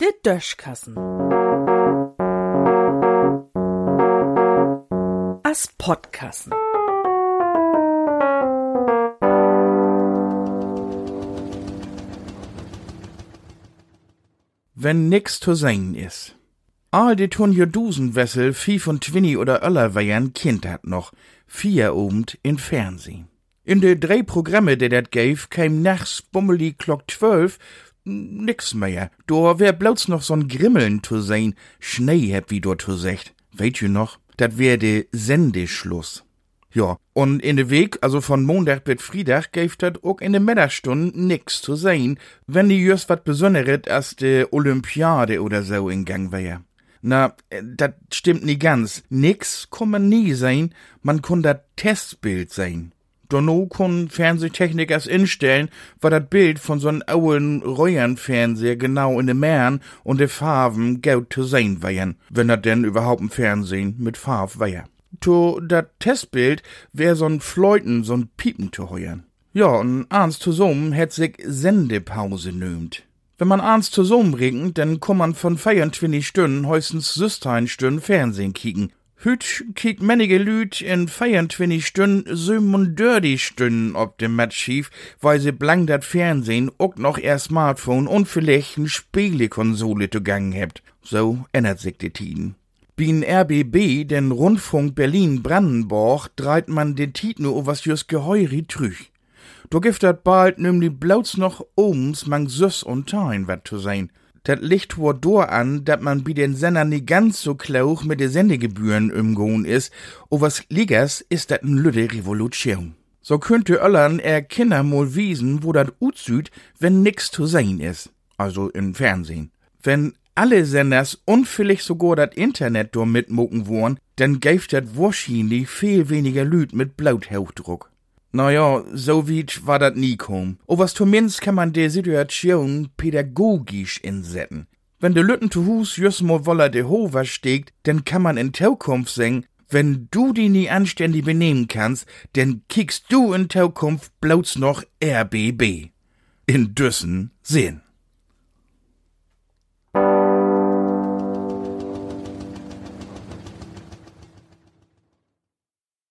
De Döschkassen. As Podkassen. Wenn nix zu sein is. All die tun jo Dusenwessel, Vieh von Twinny oder Öller weiern Kind hat noch, vier obend in Fernsehen. In de drei Programme, die dat gäf, käm nachts bummeli Glock zwölf, nix mehr. Do wär bloß noch so'n Grimmeln zu sein, Schnee heb wie dort zu secht. Weht ihr noch? Dat wär de Sendeschluss. Ja, und in de Weg, also von Montag bis Freitag, gäf dat auch in de Mittagsstunden nix zu sein, wenn die just wat Besonderes als de Olympiade oder so in Gang wär. Na, dat stimmt nie ganz. Nix kann man nie sein, man kann dat Testbild sein. Donno kun Fernsehtechnikers instellen, war dat Bild von so'n auen Röhrenfernseher genau in de Mähren und de Farben gaut zu sein wären, wenn dat denn überhaupt ein Fernsehen mit Farb wär. To dat Testbild wär so'n Fleuten, so'n Piepen zu heuern. Ja, und eins zusammen hätt sich Sendepause nömt. Wenn man eins zusammenbringt, dann kann man von 24 Stunden höchstens 16 Stunden Fernsehen kicken. Hüt kiekt manige Lüt in 24 Stunden 37 Stunden ob dem Matchschief, weil sie blank dat Fernsehen auch noch ihr Smartphone und vielleicht n Spielekonsole zugangen hebt. So ändert sich die Tiden. Bin RBB, den Rundfunk Berlin-Brandenburg, dreit man de Tiet nur was just geheuri trüch. Do gift dat bald nämlich bloß noch ohms mang Süß und Tein wat zu sein. Dat liegt wohl dor an, dat man bi den Sender nie ganz so klauch mit de Sendegebühren umgohn is, o was liegers is dat n lüde Revolution. So könnte Öllern er Kinder mal wiesen, wo dat utsüd, wenn nix zu sein is. Also im Fernsehen. Wenn alle Senders vielleicht sogar dat Internet dort mitmucken wollen, dann gäft dat wahrscheinlich viel weniger Lüd mit Blauthauchdruck. Naja, so weit war dat nie kom. O was zumindest kann man de Situation pädagogisch insetzen. Wenn de Lütten zu Hus just mo woller de Hover stegt, dann kann man in Zukunft sagen, wenn du die nie anständig benehmen kannst, dann kickst du in Zukunft bloß noch RBB. In Düssen sehen.